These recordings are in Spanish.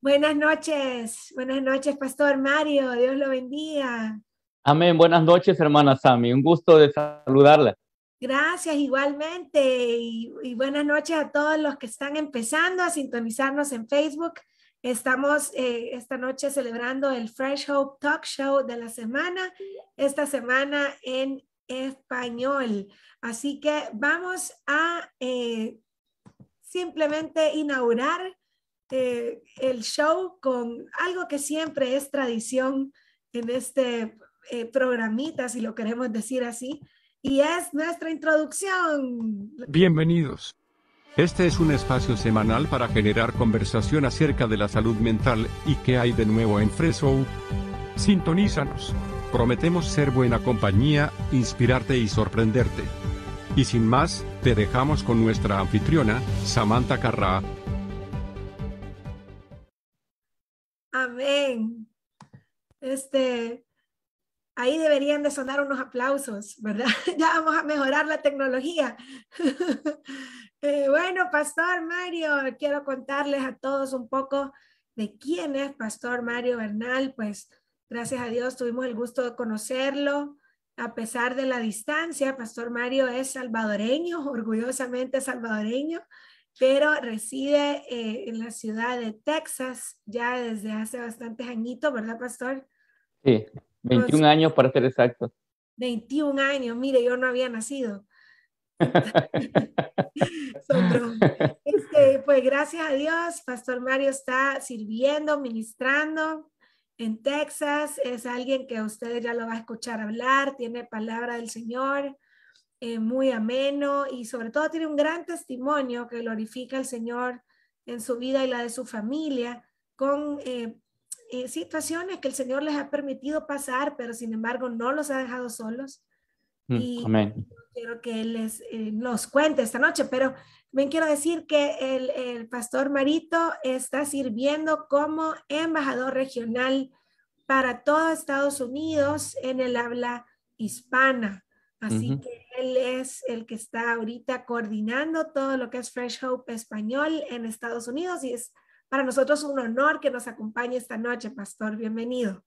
Buenas noches, buenas noches, Pastor Mario, Dios lo bendiga. Amén, buenas noches, hermana Sami, un gusto de saludarla. Gracias igualmente y, buenas noches a todos los que están empezando a sintonizarnos en Facebook. Estamos eh, esta noche celebrando el Fresh Hope Talk Show de la semana, esta semana en español. Así que vamos a eh, simplemente inaugurar eh, el show con algo que siempre es tradición en este eh, programita, si lo queremos decir así, y es nuestra introducción. Bienvenidos. Este es un espacio semanal para generar conversación acerca de la salud mental y qué hay de nuevo en Freso. Sintonízanos. Prometemos ser buena compañía, inspirarte y sorprenderte. Y sin más, te dejamos con nuestra anfitriona, Samantha Carrá, Amén. Este, ahí deberían de sonar unos aplausos, ¿verdad? ya vamos a mejorar la tecnología. Eh, bueno, Pastor Mario, quiero contarles a todos un poco de quién es Pastor Mario Bernal. Pues gracias a Dios tuvimos el gusto de conocerlo. A pesar de la distancia, Pastor Mario es salvadoreño, orgullosamente salvadoreño pero reside eh, en la ciudad de Texas ya desde hace bastantes añitos, ¿verdad, Pastor? Sí, 21 años para ser exacto. 21 años, mire, yo no había nacido. este, pues gracias a Dios, Pastor Mario está sirviendo, ministrando en Texas. Es alguien que ustedes ya lo va a escuchar hablar, tiene palabra del Señor. Eh, muy ameno y sobre todo tiene un gran testimonio que glorifica al Señor en su vida y la de su familia con eh, eh, situaciones que el Señor les ha permitido pasar, pero sin embargo no los ha dejado solos. Mm, y quiero que Él les nos cuente esta noche, pero también quiero decir que el, el pastor Marito está sirviendo como embajador regional para todo Estados Unidos en el habla hispana. Así que él es el que está ahorita coordinando todo lo que es Fresh Hope Español en Estados Unidos y es para nosotros un honor que nos acompañe esta noche, Pastor. Bienvenido.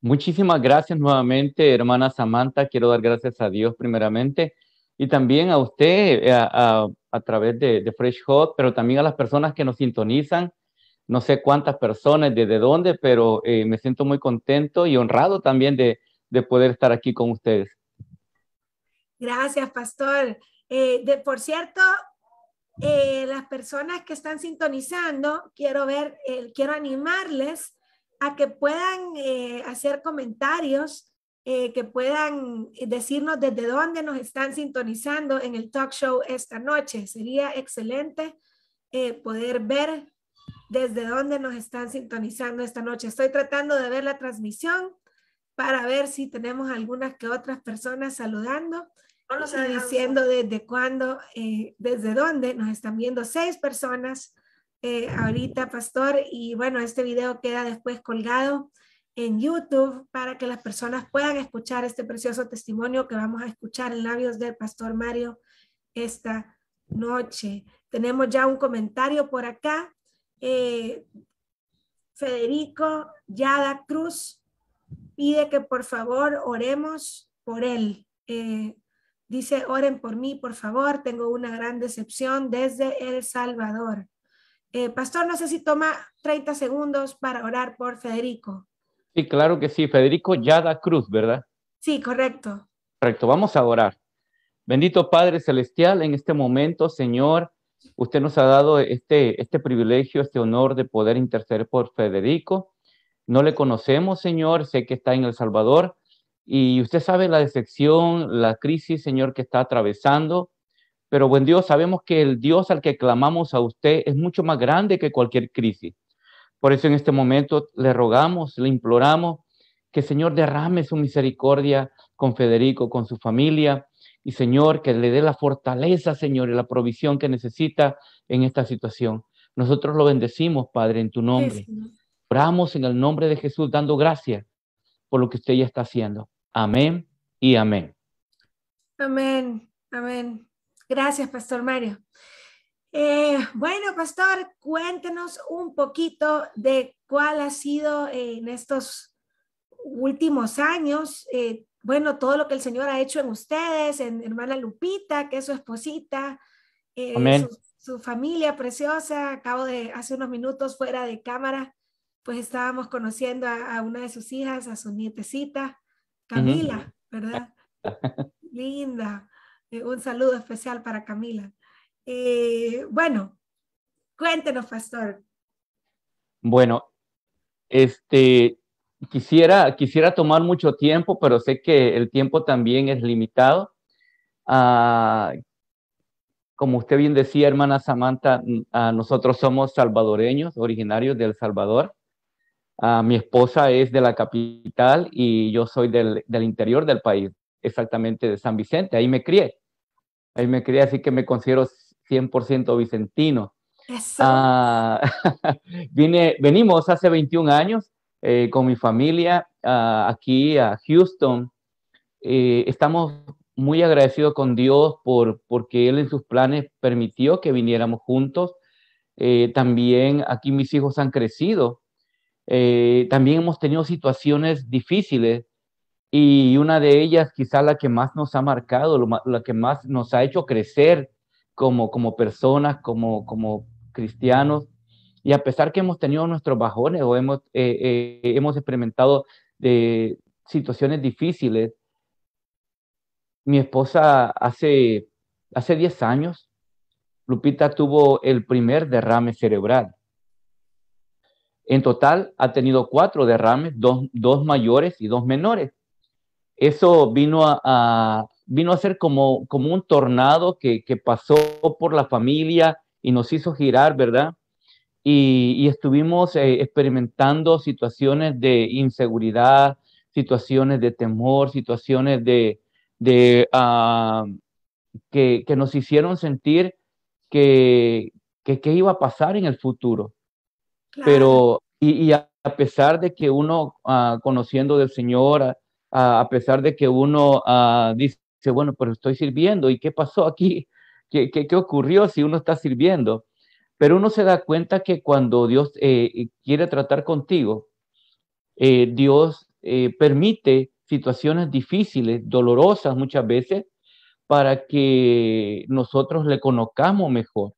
Muchísimas gracias nuevamente, hermana Samantha. Quiero dar gracias a Dios primeramente y también a usted eh, a, través de, Fresh Hope, pero también a las personas que nos sintonizan. No sé cuántas personas, desde dónde, pero eh, me siento muy contento y honrado también de, de poder estar aquí con ustedes. Gracias, pastor. Eh, de, por cierto, eh, las personas que están sintonizando, quiero ver, eh, quiero animarles a que puedan hacer comentarios, que puedan decirnos desde dónde nos están sintonizando en el talk show esta noche. Sería excelente poder ver desde dónde nos están sintonizando esta noche. Estoy tratando de ver la transmisión para ver si tenemos algunas que otras personas saludando. No nos está diciendo desde cuándo, eh, desde dónde nos están viendo seis personas eh, ahorita, pastor. Y bueno, este video queda después colgado en YouTube para que las personas puedan escuchar este precioso testimonio que vamos a escuchar en labios del pastor Mario esta noche. Tenemos ya un comentario por acá. Eh, Federico Yada Cruz pide que por favor oremos por él. Dice, oren por mí, por favor, tengo una gran decepción desde El Salvador. Eh, pastor, no sé si toma 30 segundos para orar por Federico. Sí, claro que sí. Federico Yada Cruz, ¿verdad? Sí, correcto. Correcto, vamos a orar. Bendito Padre Celestial, en este momento, Señor, usted nos ha dado este, este privilegio, este honor de poder interceder por Federico. No le conocemos, Señor, sé que está en El Salvador, y usted sabe la decepción, la crisis, Señor, que está atravesando, Pero buen Dios, sabemos que el Dios al que clamamos a usted es mucho más grande que cualquier crisis. Por eso en este momento le rogamos, le imploramos que Señor derrame su misericordia con Federico, con su familia, y Señor, que le dé la fortaleza, Señor, y la provisión que necesita en esta situación. Nosotros lo bendecimos, Padre, en tu nombre. Oramos en el nombre de Jesús, dando gracias por lo que usted ya está haciendo. Amén y amén. Amén, amén. Gracias, Pastor Mario. Eh, bueno, Pastor, cuéntenos un poquito de cuál ha sido eh, en estos últimos años, eh, bueno, todo lo que el Señor ha hecho en ustedes, en hermana Lupita, que es su esposita, su, su, familia preciosa. Acabo de, hace unos minutos fuera de cámara, pues estábamos conociendo a, una de sus hijas, a su nietecita, Camila, ¿verdad? Linda. Eh, un saludo especial para Camila. Eh, bueno, cuéntenos, pastor. Bueno, este, quisiera, quisiera tomar mucho tiempo, pero sé que el tiempo también es limitado. Ah, como usted bien decía, hermana Samantha, ah, nosotros somos salvadoreños, originarios de El Salvador. Ah, mi esposa es de la capital y yo soy del, del, interior del país, exactamente de San Vicente. Ahí me crié. Ahí me crié, así que me considero 100% vicentino. vine, venimos hace 21 años eh, con mi familia aquí a Houston. Eh, estamos muy agradecidos con Dios por, porque Él en sus planes permitió que viniéramos juntos. Eh, también aquí mis hijos han crecido. También hemos tenido situaciones difíciles y una de ellas, quizá la que más nos ha marcado, la que más nos ha hecho crecer como, como personas, como, como cristianos, y a pesar que hemos tenido nuestros bajones o hemos, eh, eh, hemos experimentado de situaciones difíciles, mi esposa hace, hace 10 años, Lupita tuvo el primer derrame cerebral. En total ha tenido cuatro derrames, dos, dos mayores y dos menores. Eso vino a, vino a ser como, como un tornado que, que pasó por la familia y nos hizo girar, ¿verdad? y, estuvimos eh, experimentando situaciones de inseguridad, situaciones de temor, situaciones de, de ah, que, que, nos hicieron sentir que, que, iba a pasar en el futuro. Pero, y, a pesar de que uno, uh, conociendo del Señor, a, a pesar de que uno uh, dice, bueno, pero estoy sirviendo, ¿y qué pasó aquí? ¿Qué, qué, qué ocurrió si uno está sirviendo? Pero uno se da cuenta que cuando Dios eh, quiere tratar contigo, eh, Dios eh, permite situaciones difíciles, dolorosas muchas veces, para que nosotros le conozcamos mejor.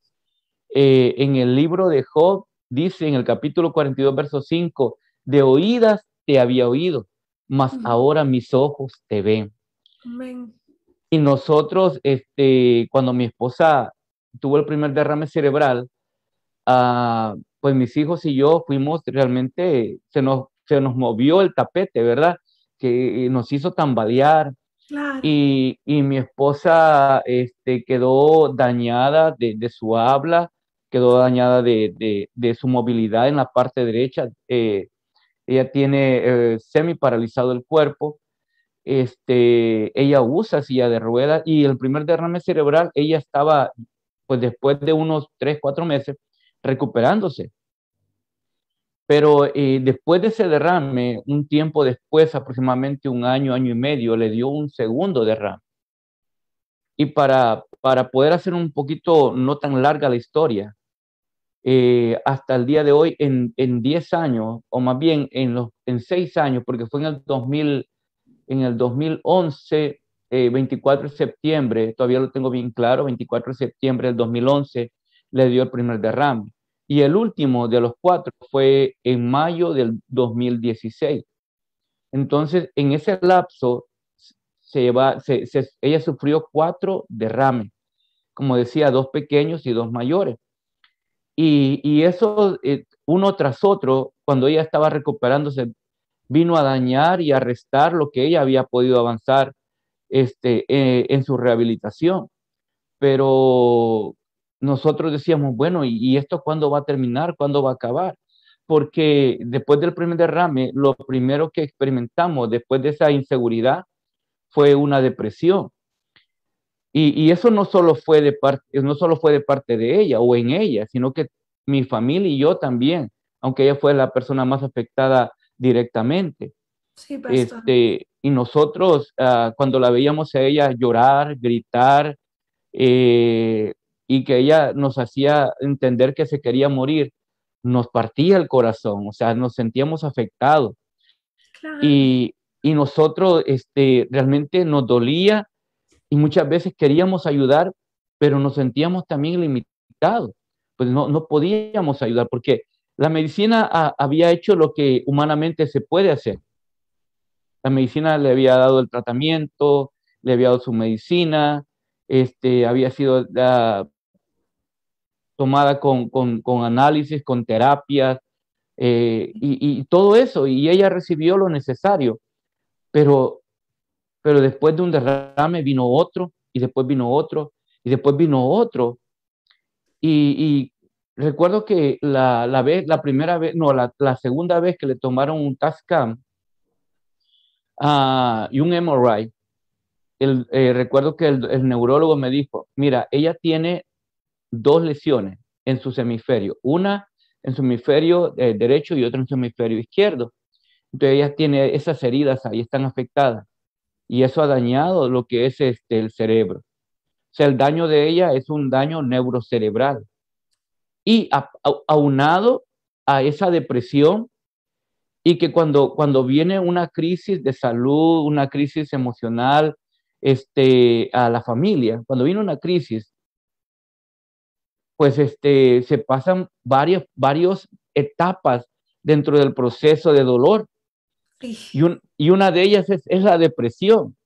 en el libro de Job dice en el capítulo 42, verso 5, de oídas te había oído, mas ahora mis ojos te ven. Y nosotros, este, cuando mi esposa tuvo el primer derrame cerebral, Ah, pues mis hijos y yo fuimos realmente, se nos, se nos movió el tapete, ¿verdad? Que nos hizo tambalear. Y, y, mi esposa este, quedó dañada de, de su habla, quedó dañada de, su movilidad en la parte derecha. Eh, ella tiene eh, semi paralizado el cuerpo. Este, ella usa silla de ruedas y el primer derrame cerebral, ella estaba, pues después de unos 3, 4 meses, recuperándose. Pero eh, después de ese derrame, un tiempo después, aproximadamente un año, año y medio, le dio un segundo derrame. Y para, para poder hacer un poquito no tan larga la historia, eh, hasta el día de hoy, en, en 10 años, o más bien en, los, en 6 años, porque fue en el, 2000, en el 2011, 24 eh, de septiembre, todavía lo tengo bien claro, 24 de septiembre del 2011, le dio el primer derrame. Y el último de los cuatro fue en mayo del 2016. Entonces, en ese lapso, se ella sufrió cuatro derrames, como decía, dos pequeños y dos mayores. Y, eso, eh, uno tras otro, cuando ella estaba recuperándose, vino a dañar y a restar lo que ella había podido avanzar este, eh, en su rehabilitación. pero nosotros decíamos, bueno, ¿y, esto cuándo va a terminar? ¿Cuándo va a acabar? Porque después del primer derrame, lo primero que experimentamos después de esa inseguridad fue una depresión. Y, eso no solo, fue de parte, no solo fue de parte de ella o en ella, sino que mi familia y yo también, aunque ella fue la persona más afectada directamente. Sí, este, y nosotros, ah, cuando la veíamos a ella llorar, gritar, eh, y que ella nos hacía entender que se quería morir, nos partía el corazón, o sea, nos sentíamos afectados. Y, y, nosotros este, realmente nos dolía y muchas veces queríamos ayudar, pero nos sentíamos también limitados, pues no, no podíamos ayudar porque la medicina había hecho lo que humanamente se puede hacer. La medicina le había dado el tratamiento, le había dado su medicina, este, había sido tomada con, con, con, análisis, con terapias eh, y, todo eso, y ella recibió lo necesario, pero, pero después de un derrame vino otro, y después vino otro, y después vino otro, y, recuerdo que la, la, vez, la primera vez, no, la, la segunda vez que le tomaron un TASCAM uh, y un MRI, el, eh, recuerdo que el, el, neurólogo me dijo, mira, ella tiene dos lesiones en su hemisferio, una en su hemisferio eh, derecho y otra en su hemisferio izquierdo. Entonces ella tiene esas heridas ahí, están afectadas. Y eso ha dañado lo que es este, el cerebro. O sea, el daño de ella es un daño neurocerebral. Y aunado a esa depresión y que cuando, cuando viene una crisis de salud, una crisis emocional, este, a la familia, cuando viene una crisis, pues este, se pasan varias, varias etapas dentro del proceso de dolor. Y, y, una de ellas es, es, la depresión,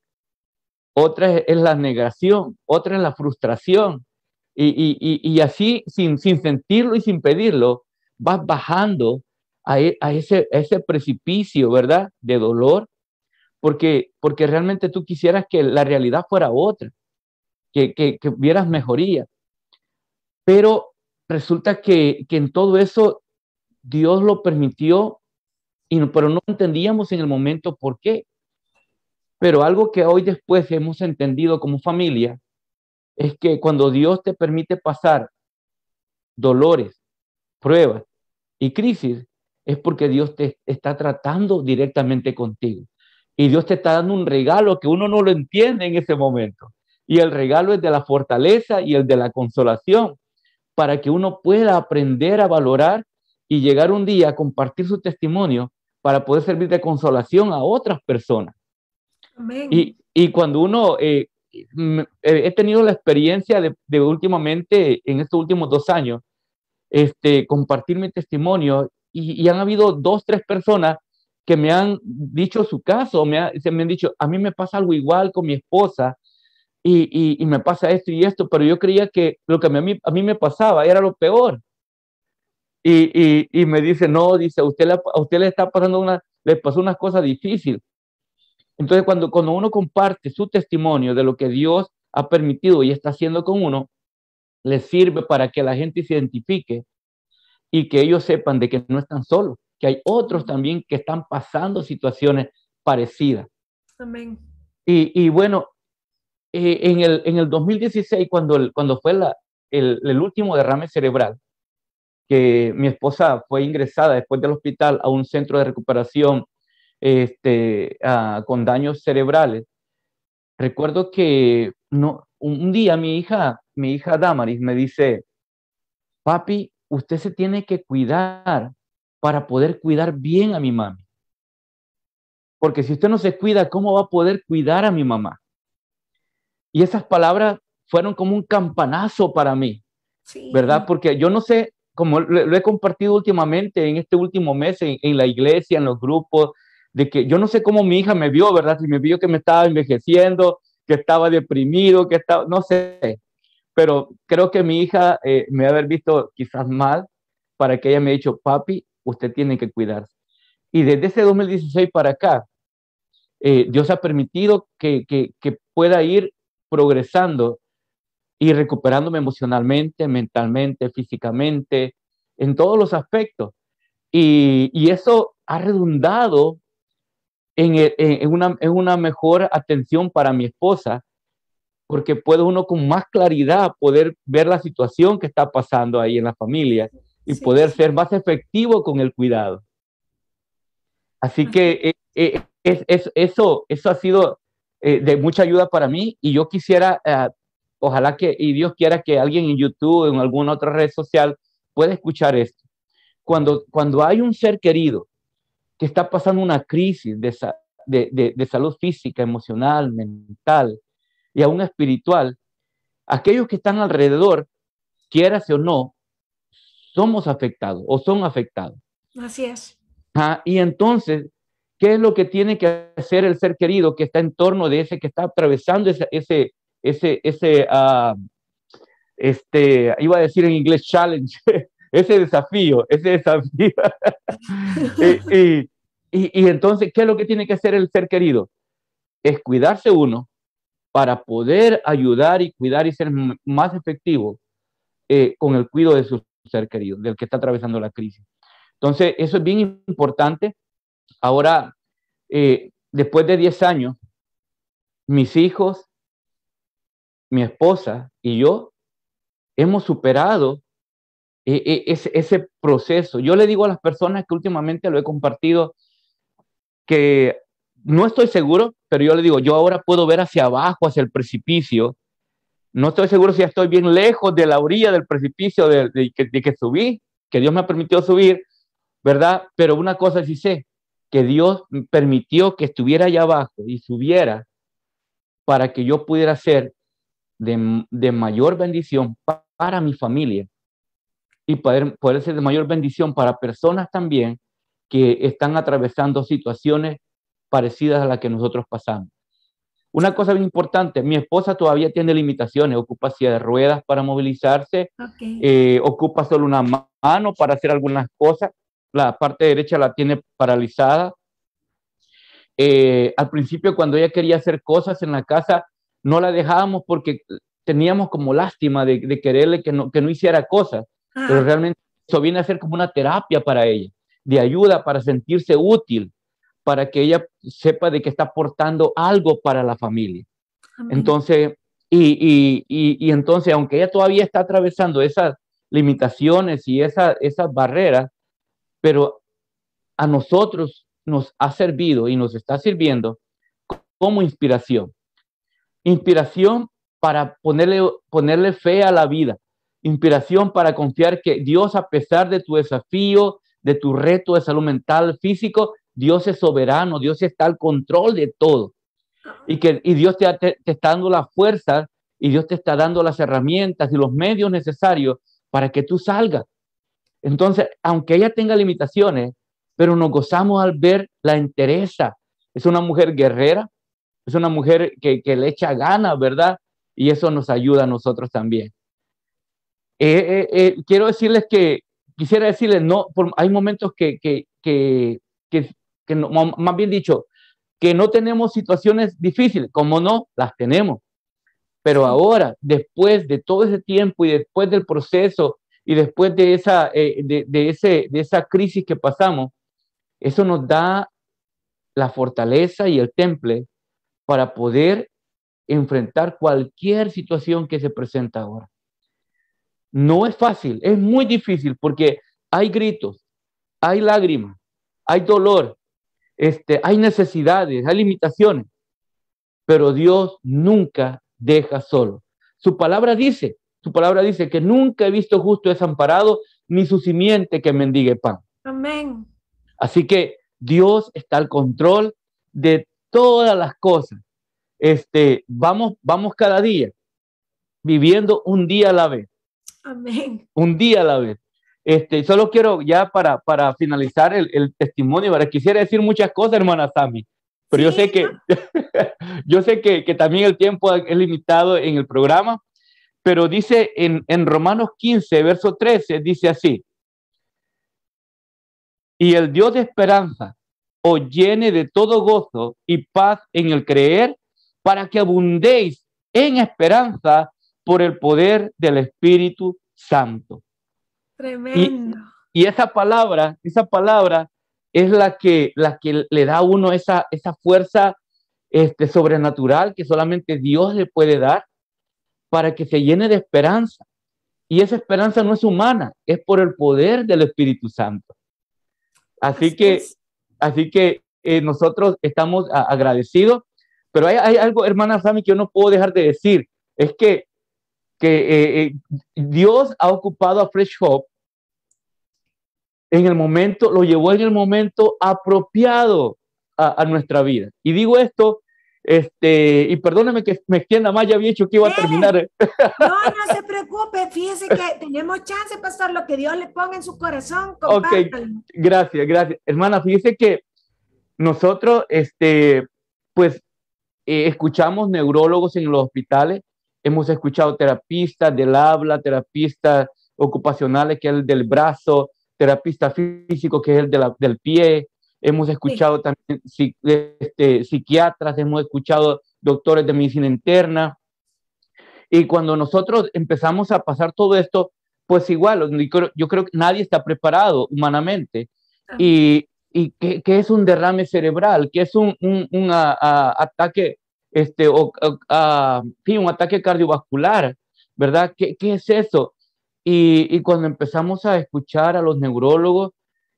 otra es, la negación, otra es la frustración. Y, y, y así, sin, sin, sentirlo y sin pedirlo, vas bajando a, e, a, ese, ese precipicio, ¿verdad? De dolor, porque, porque realmente tú quisieras que la realidad fuera otra, que, que, que vieras mejoría. Pero resulta que, que en todo eso Dios lo permitió, pero no entendíamos en el momento por qué. Pero algo que hoy después hemos entendido como familia es que cuando Dios te permite pasar dolores, pruebas y crisis, es porque Dios te está tratando directamente contigo. Y Dios te está dando un regalo que uno no lo entiende en ese momento. Y el regalo es de la fortaleza y el de la consolación para que uno pueda aprender a valorar y llegar un día a compartir su testimonio para poder servir de consolación a otras personas. Y, y, cuando uno, eh, eh, he tenido la experiencia de, de, últimamente, en estos últimos dos años, este, compartir mi testimonio y, y, han habido dos, tres personas que me han dicho su caso, me se me han dicho, a mí me pasa algo igual con mi esposa, y, y, me pasa esto y esto, pero yo creía que lo que a mí, a mí me pasaba era lo peor. Y, y, me dice, no, dice, a usted, a usted le está pasando una, le pasó una cosa difícil. Entonces, cuando, cuando uno comparte su testimonio de lo que Dios ha permitido y está haciendo con uno, le sirve para que la gente se identifique y que ellos sepan de que no están solos, que hay otros también que están pasando situaciones parecidas. Amén. Y, y bueno, eh, en, el, en el 2016, cuando, el, cuando fue la, el, el, último derrame cerebral, que mi esposa fue ingresada después del hospital a un centro de recuperación este, con daños cerebrales, recuerdo que no, un, día mi hija, mi hija Damaris me dice, papi, usted se tiene que cuidar para poder cuidar bien a mi mami. Porque si usted no se cuida, ¿cómo va a poder cuidar a mi mamá? Y esas palabras fueron como un campanazo para mí, ¿verdad? Porque yo no sé, como lo, he compartido últimamente en este último mes en, la iglesia, en los grupos, de que yo no sé cómo mi hija me vio, ¿verdad? Si me vio que me estaba envejeciendo, que estaba deprimido, que estaba, no sé, pero creo que mi hija eh, me haber visto quizás mal para que ella me haya dicho, papi, usted tiene que cuidarse. Y desde ese 2016 para acá, eh, Dios ha permitido que, que, que, pueda ir progresando y recuperándome emocionalmente, mentalmente, físicamente, en todos los aspectos. Y, y eso ha redundado en, en, una, en, una, mejor atención para mi esposa, porque puede uno con más claridad poder ver la situación que está pasando ahí en la familia y poder ser más efectivo con el cuidado. Así que eh, eh, es, eso, eso ha sido eh, de mucha ayuda para mí y yo quisiera, ojalá que, y Dios quiera que alguien en YouTube en alguna otra red social pueda escuchar esto. Cuando, cuando hay un ser querido que está pasando una crisis de, de, de salud física, emocional, mental y aún espiritual, aquellos que están alrededor, quieras o no, somos afectados o son afectados. Así es. Ah, y entonces, ¿qué es lo que tiene que hacer el ser querido que está en torno de ese que está atravesando ese, ese, ese, ese uh, este, iba a decir en inglés challenge, ese desafío, ese desafío. y, y, y, entonces, ¿qué es lo que tiene que hacer el ser querido? Es cuidarse uno para poder ayudar y cuidar y ser más efectivo eh, con el cuidado de su ser querido, del que está atravesando la crisis. Entonces, eso es bien importante. Ahora, eh, después de 10 años, mis hijos, mi esposa y yo hemos superado eh, eh, ese, proceso. Yo le digo a las personas que últimamente lo he compartido que no estoy seguro, pero yo le digo, yo ahora puedo ver hacia abajo, hacia el precipicio. No estoy seguro si estoy bien lejos de la orilla del precipicio de, que subí, que Dios me ha permitido subir, ¿verdad? Pero una cosa sí sé, que Dios permitió que estuviera allá abajo y subiera para que yo pudiera ser de, de mayor bendición para mi familia y poder, poder ser de mayor bendición para personas también que están atravesando situaciones parecidas a las que nosotros pasamos. Una cosa bien importante, mi esposa todavía tiene limitaciones, ocupa silla de ruedas para movilizarse, okay. eh, ocupa solo una mano para hacer algunas cosas, la parte derecha la tiene paralizada. Eh, al principio, cuando ella quería hacer cosas en la casa, no la dejábamos porque teníamos como lástima de, de quererle que no, que no hiciera cosas, ah. pero realmente eso viene a ser como una terapia para ella, de ayuda para sentirse útil, para que ella sepa de que está aportando algo para la familia. Amén. Entonces, y, y, y, y, entonces, aunque ella todavía está atravesando esas limitaciones y esa, esas barreras, pero a nosotros nos ha servido y nos está sirviendo como inspiración. Inspiración para ponerle, ponerle fe a la vida. Inspiración para confiar que Dios, a pesar de tu desafío, de tu reto de salud mental, físico, Dios es soberano, Dios está al control de todo. Y que y Dios te, está dando la fuerza y Dios te está dando las herramientas y los medios necesarios para que tú salgas entonces, aunque ella tenga limitaciones, pero nos gozamos al ver la entereza. Es una mujer guerrera, es una mujer que, que le echa ganas, ¿verdad? Y eso nos ayuda a nosotros también. Eh, eh, eh, quiero decirles que, quisiera decirles, no, por, hay momentos que, que, que, que, que no, más bien dicho, que no tenemos situaciones difíciles, como no, las tenemos. Pero ahora, después de todo ese tiempo y después del proceso y después de esa, eh, de, de, ese, de esa crisis que pasamos, eso nos da la fortaleza y el temple para poder enfrentar cualquier situación que se presenta ahora. No es fácil, es muy difícil porque hay gritos, hay lágrimas, hay dolor, este, hay necesidades, hay limitaciones, pero Dios nunca deja solo. Su palabra dice su palabra dice que nunca he visto justo desamparado, ni su simiente que mendigue pan. Amén. Así que Dios está al control de todas las cosas. Este, vamos, vamos cada día viviendo un día a la vez. Amén. Un día a la vez. Este, solo quiero ya para, para finalizar el, el testimonio, para quisiera decir muchas cosas, hermana Sami, pero sí, yo sé que yo sé que, que, también el tiempo es limitado en el programa, pero dice en, en Romanos 15, verso 13, dice así, y el Dios de esperanza os llene de todo gozo y paz en el creer, para que abundéis en esperanza por el poder del Espíritu Santo. Tremendo. Y, esa palabra, esa palabra es la que, la que le da a uno esa, esa fuerza este, sobrenatural que solamente Dios le puede dar para que se llene de esperanza. Y esa esperanza no es humana, es por el poder del Espíritu Santo. Así, que, así que eh, nosotros estamos agradecidos, pero hay, hay, algo, hermana Sami, que yo no puedo dejar de decir, es que, que eh, eh, Dios ha ocupado a Fresh Hope en el momento, lo llevó en el momento apropiado a, a nuestra vida. Y digo esto este, y perdóneme que me extienda más, ya había dicho que iba a terminar. No, no se preocupe, fíjese que tenemos chance, pastor, lo que Dios le ponga en su corazón. Ok, gracias, gracias. Hermana, fíjese que nosotros, este, pues, eh, escuchamos neurólogos en los hospitales, hemos escuchado terapistas del habla, terapistas ocupacionales, que es el del brazo, terapista físico, que es el de la, del pie, hemos escuchado también este, psiquiatras, hemos escuchado doctores de medicina interna. Y cuando nosotros empezamos a pasar todo esto, pues igual, yo creo que nadie está preparado humanamente. Y, y que, es un derrame cerebral, que es un, un, ataque, este, o, un ataque cardiovascular, ¿verdad? ¿Qué, qué es eso? Y, y, cuando empezamos a escuchar a los neurólogos,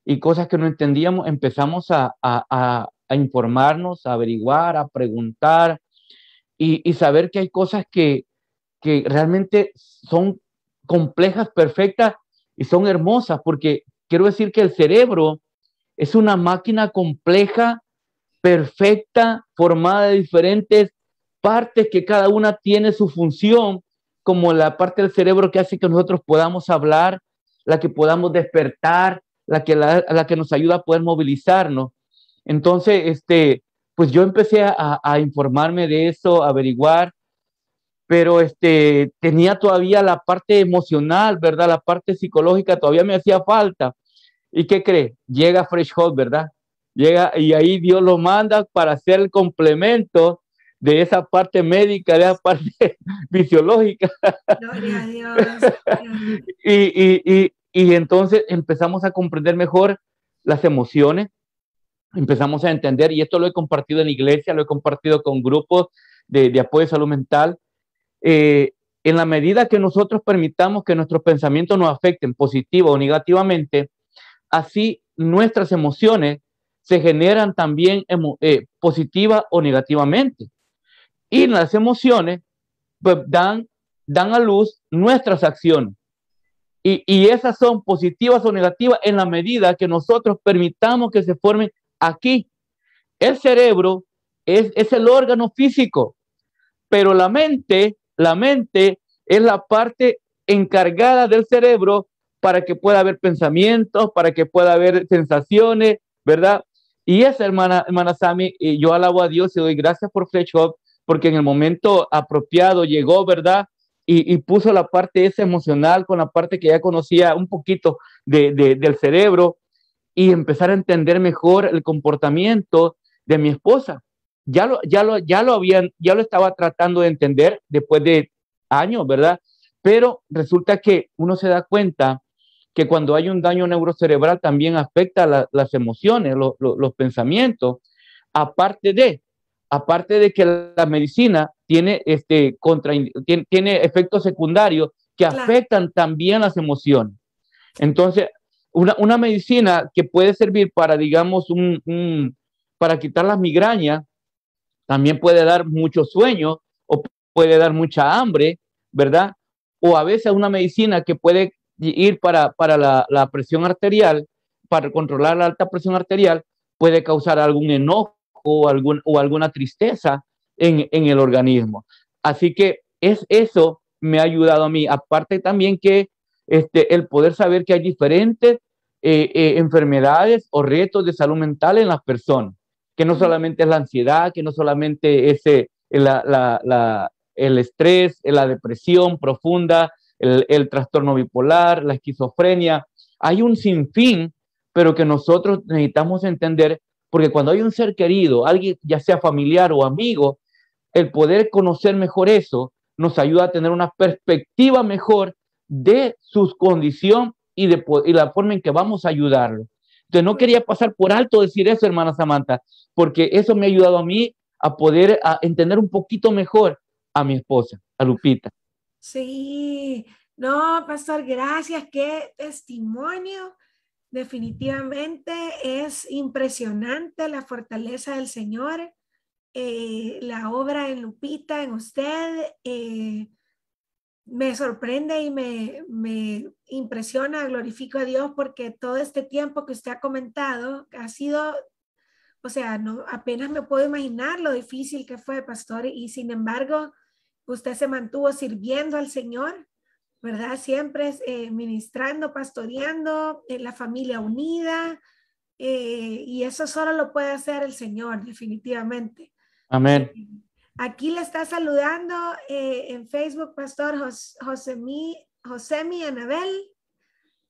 y cosas que no entendíamos, empezamos a, a, a informarnos, a averiguar, a preguntar y, y saber que hay cosas que, que realmente son complejas, perfectas y son hermosas, porque quiero decir que el cerebro es una máquina compleja, perfecta, formada de diferentes partes que cada una tiene su función, como la parte del cerebro que hace que nosotros podamos hablar, la que podamos despertar, la que, la, que nos ayuda a poder movilizarnos. Entonces, este, pues yo empecé a, a, informarme de eso, a averiguar, pero este, tenía todavía la parte emocional, ¿verdad? La parte psicológica todavía me hacía falta. ¿Y qué cree? Llega Fresh Hot, ¿verdad? Llega y ahí Dios lo manda para hacer el complemento de esa parte médica, de esa parte fisiológica. Gloria a Dios. y, y, y, y entonces empezamos a comprender mejor las emociones, empezamos a entender, y esto lo he compartido en iglesia, lo he compartido con grupos de, apoyo de salud mental. Eh, en la medida que nosotros permitamos que nuestros pensamientos nos afecten positivo o negativamente, así nuestras emociones se generan también eh, positiva o negativamente. Y las emociones pues, dan, dan a luz nuestras acciones. Y, esas son positivas o negativas en la medida que nosotros permitamos que se formen aquí. El cerebro es, es el órgano físico, pero la mente, la mente es la parte encargada del cerebro para que pueda haber pensamientos, para que pueda haber sensaciones, ¿verdad? Y esa hermana, hermana Sami, yo alabo a Dios y doy gracias por Fresh porque en el momento apropiado llegó, ¿verdad? Y, puso la parte esa emocional con la parte que ya conocía un poquito de, del cerebro y empezar a entender mejor el comportamiento de mi esposa. Ya lo, ya lo, ya lo habían, ya lo estaba tratando de entender después de años, ¿verdad? Pero resulta que uno se da cuenta que cuando hay un daño neurocerebral también afecta las emociones, los pensamientos, aparte de, aparte de que la medicina tiene, este, contra, tiene, efectos secundarios que afectan también las emociones. Entonces, una, una, medicina que puede servir para, digamos, un, un, para quitar las migrañas, también puede dar mucho sueño o puede dar mucha hambre, ¿verdad? O a veces una medicina que puede ir para, para la, la presión arterial, para controlar la alta presión arterial, puede causar algún enojo o, algún, o alguna tristeza en, en, el organismo. Así que es eso me ha ayudado a mí. Aparte también que este, el poder saber que hay diferentes eh, eh, enfermedades o retos de salud mental en las personas, que no solamente es la ansiedad, que no solamente es eh, la, la, la, el estrés, la depresión profunda, el, el trastorno bipolar, la esquizofrenia. Hay un sinfín, pero que nosotros necesitamos entender porque cuando hay un ser querido, alguien ya sea familiar o amigo, el poder conocer mejor eso nos ayuda a tener una perspectiva mejor de su condición y de la forma en que vamos a ayudarlo. Entonces no quería pasar por alto decir eso, hermana Samantha, porque eso me ha ayudado a mí a poder entender un poquito mejor a mi esposa, a Lupita. Sí, no, pastor, gracias. Qué testimonio. Definitivamente es impresionante la fortaleza del Señor, eh, la obra en Lupita, en usted. Eh, me sorprende y me, me impresiona, glorifico a Dios porque todo este tiempo que usted ha comentado ha sido, o sea, apenas me puedo imaginar lo difícil que fue, pastor, y sin embargo, usted se mantuvo sirviendo al Señor, ¿verdad? Siempre eh, ministrando, pastoreando, en la familia unida, eh, y eso solo lo puede hacer el Señor, definitivamente. Amén. Eh, aquí le está saludando en Facebook, Pastor Josemi, Josemi Anabel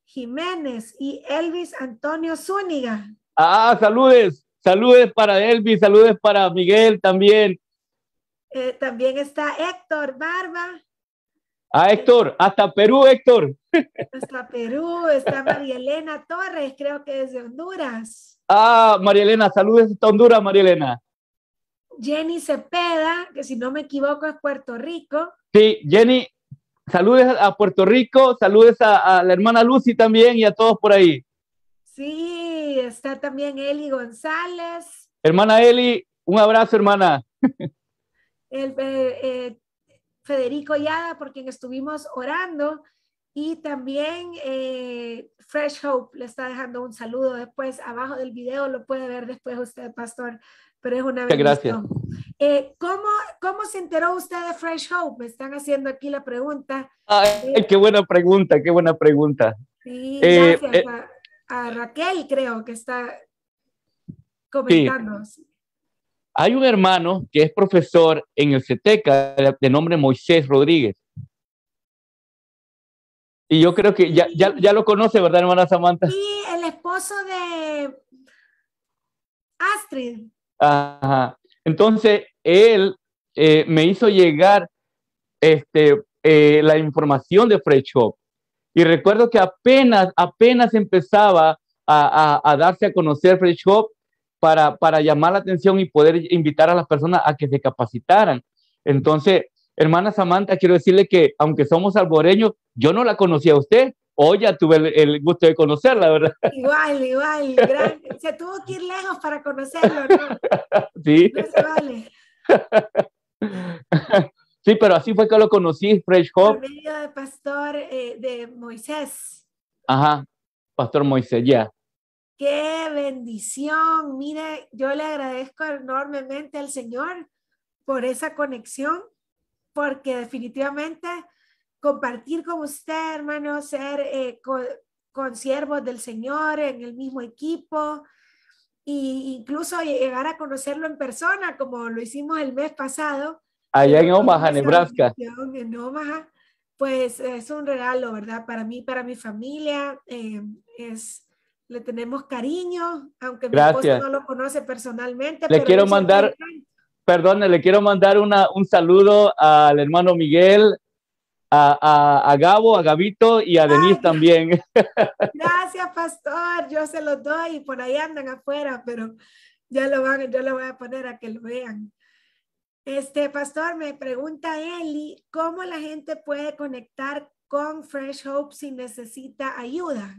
Jiménez y Elvis Antonio Zúñiga. Ah, saludes, saludes para Elvis, saludes para Miguel también. Eh, también está Héctor Barba. Ah, Héctor, hasta Perú, Héctor. Hasta Perú, está María Elena Torres, creo que es de Honduras. Ah, María Elena, saludos hasta Honduras, María Elena. Jenny Cepeda, que si no me equivoco es Puerto Rico. Sí, Jenny, saludos a Puerto Rico, saludos a, a la hermana Lucy también y a todos por ahí. Sí, está también Eli González. Hermana Eli, un abrazo, hermana. el, eh, eh, Federico Yada, por quien estuvimos orando, y también eh, Fresh Hope le está dejando un saludo después, abajo del video, lo puede ver después usted, pastor, pero es una bendición. Gracias. ¿cómo, ¿Cómo se enteró usted de Fresh Hope? Me están haciendo aquí la pregunta. Ay, qué buena pregunta, qué buena pregunta. Sí, gracias a, Raquel, creo que está comentando. Sí. Hay un hermano que es profesor en el CETECA de nombre Moisés Rodríguez. Y yo creo que ya, ya, ya lo conoce, ¿verdad, hermana Samantha? Sí, el esposo de Astrid. Ajá. Entonces, él eh, me hizo llegar este, eh, la información de Fresh Shop. Y recuerdo que apenas, apenas empezaba a, a, a darse a conocer Fresh Shop, para, para llamar la atención y poder invitar a las personas a que se capacitaran. Entonces, hermana Samantha, quiero decirle que aunque somos alboreños, yo no la conocía a usted. Hoy ya tuve el, gusto de conocerla, ¿verdad? Igual, igual. se tuvo que ir lejos para conocerlo, ¿no? Sí. No se vale. Sí, pero así fue que lo conocí, Fresh Hope. Por medio de pastor eh, de Moisés. Ajá, pastor Moisés, ya. Qué bendición. Mire, yo le agradezco enormemente al Señor por esa conexión, porque definitivamente compartir con usted, hermano, ser eh, con, siervos del Señor en el mismo equipo e incluso llegar a conocerlo en persona, como lo hicimos el mes pasado. Allá en Omaha, Nebraska. En Omaha, pues es un regalo, ¿verdad? Para mí, para mi familia, eh, es le tenemos cariño, aunque mi esposo no lo conoce personalmente. Le quiero mandar, perdón, le quiero mandar una, un saludo al hermano Miguel, a, a, a, Gabo, a Gabito y a Denise también. Gracias, pastor. Yo se los doy y por ahí andan afuera, pero ya lo van, yo lo voy a poner a que lo vean. Este pastor me pregunta Eli, ¿cómo la gente puede conectar con Fresh Hope si necesita ayuda?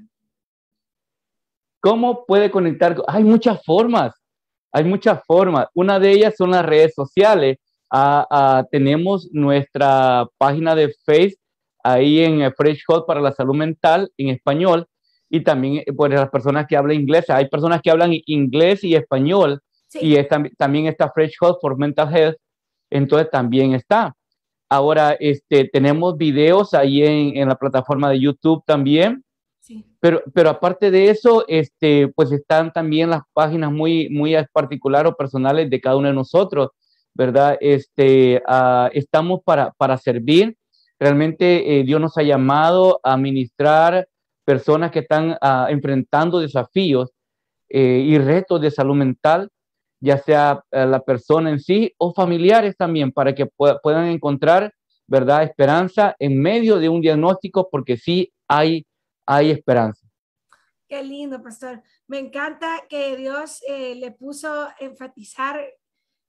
¿Cómo puede conectar? Hay muchas formas, hay muchas formas. Una de ellas son las redes sociales. Ah, ah, tenemos nuestra página de Facebook ahí en Fresh Hot para la salud mental en español y también pues las personas que hablan inglés. Hay personas que hablan inglés y español y también está Fresh Hot for Mental Health. Entonces también está. Ahora este, tenemos videos ahí en, en la plataforma de YouTube también pero, pero aparte de eso, este, pues están también las páginas muy, muy particulares o personales de cada uno de nosotros, ¿verdad? Este, uh, estamos para, para servir. Realmente eh, Dios nos ha llamado a ministrar personas que están uh, enfrentando desafíos eh, y retos de salud mental, ya sea uh, la persona en sí o familiares también, para que puedan encontrar ¿verdad? Esperanza en medio de un diagnóstico porque sí hay, hay esperanza. Qué lindo, pastor. Me encanta que Dios eh, le puso enfatizar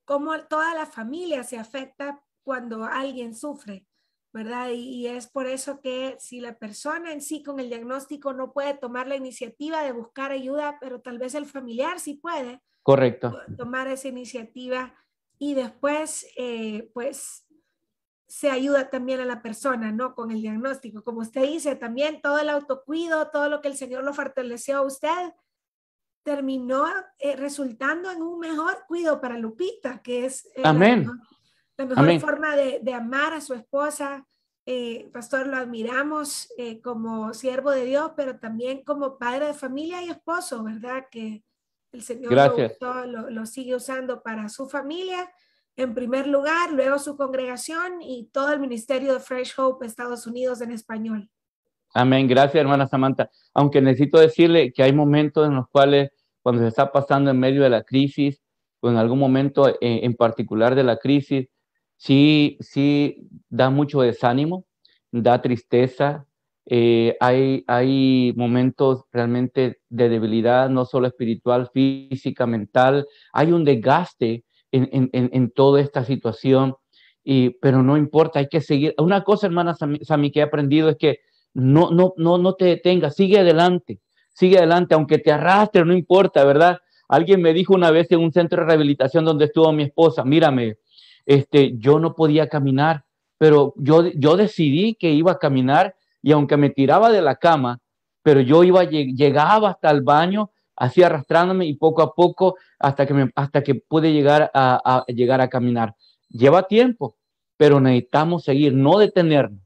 cómo toda la familia se afecta cuando alguien sufre, ¿verdad? Y, es por eso que si la persona en sí con el diagnóstico no puede tomar la iniciativa de buscar ayuda, pero tal vez el familiar sí puede. Correcto. Tomar esa iniciativa y después, eh, pues, se ayuda también a la persona, ¿no? Con el diagnóstico. Como usted dice, también todo el autocuido, todo lo que el Señor lo fortaleció a usted, terminó eh, resultando en un mejor cuido para Lupita, que es eh, Amén. la mejor, forma de, de, amar a su esposa. Eh, pastor, lo admiramos como siervo de Dios, pero también como padre de familia y esposo, ¿verdad? Que el Señor lo, lo, sigue usando para su familia en primer lugar, luego su congregación y todo el ministerio de Fresh Hope Estados Unidos en español. Amén. Gracias, hermana Samantha. Aunque necesito decirle que hay momentos en los cuales cuando se está pasando en medio de la crisis o en algún momento eh, en, particular de la crisis, sí, sí da mucho desánimo, da tristeza. Eh, hay, hay momentos realmente de debilidad, no solo espiritual, física, mental. Hay un desgaste en, toda esta situación, y, pero no importa, hay que seguir. Una cosa, hermana Sami, que he aprendido es que no, no, no, no te detengas, sigue adelante, sigue adelante, aunque te arrastre, no importa, ¿verdad? Alguien me dijo una vez en un centro de rehabilitación donde estuvo mi esposa, mírame, este, yo no podía caminar, pero yo, yo decidí que iba a caminar y aunque me tiraba de la cama, pero yo iba, llegaba hasta el baño, así arrastrándome y poco a poco hasta que, me, hasta que pude llegar a, a llegar a caminar. Lleva tiempo, pero necesitamos seguir, no detenernos.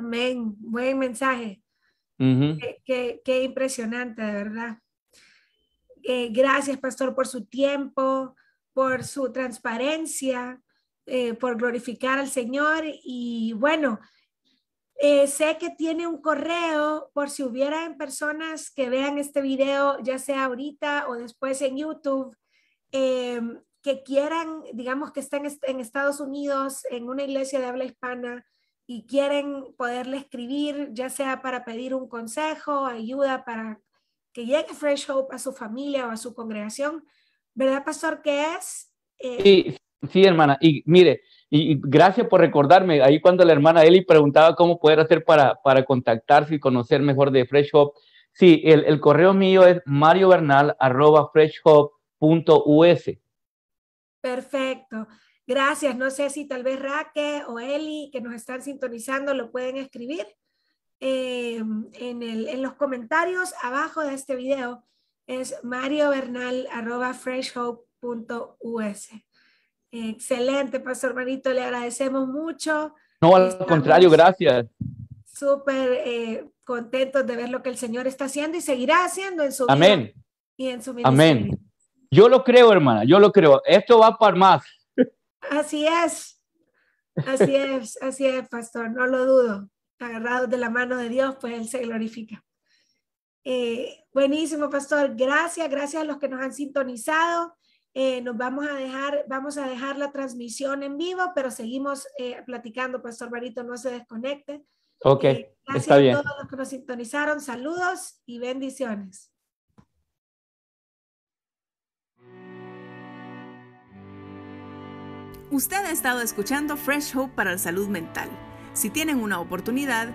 Amén. Buen mensaje. qué, impresionante, de verdad. Eh, gracias, pastor, por su tiempo, por su transparencia, eh, por glorificar al Señor. Y bueno, eh, sé que tiene un correo por si hubieran personas que vean este video, ya sea ahorita o después en YouTube, que quieran, digamos que estén en Estados Unidos, en una iglesia de habla hispana, y quieren poderle escribir, ya sea para pedir un consejo, ayuda para que llegue Fresh Hope a su familia o a su congregación, ¿verdad, pastor? ¿Qué es? Eh, sí, sí, hermana. Y mire, y, gracias por recordarme, ahí cuando la hermana Eli preguntaba cómo poder hacer para, para contactarse y conocer mejor de Fresh Hope. Sí, el, el correo mío es mariobernal.freshhope.us. Perfecto. Gracias. No sé si tal vez Raque o Eli que nos están sintonizando lo pueden escribir eh, en, el, en, los comentarios abajo de este video. Es mariobernal.freshhope.us. Excelente, Pastor Manito. Le agradecemos mucho. No, al contrario, gracias. Súper eh, contentos de ver lo que el Señor está haciendo y seguirá haciendo en su vida Amén. y en su ministerio. Amén. Yo lo creo, hermana, yo lo creo. Esto va para más. Así es, así es, así es, pastor, no lo dudo. Agarrados de la mano de Dios, pues Él se glorifica. Eh, buenísimo, pastor. Gracias, gracias a los que nos han sintonizado. Eh, nos vamos a dejar, vamos a dejar la transmisión en vivo, pero seguimos eh, platicando, pastor Barito, no se desconecte. Ok, gracias está bien. a todos los que nos sintonizaron. Saludos y bendiciones. Usted ha estado escuchando Fresh Hope para la salud mental. Si tienen una oportunidad,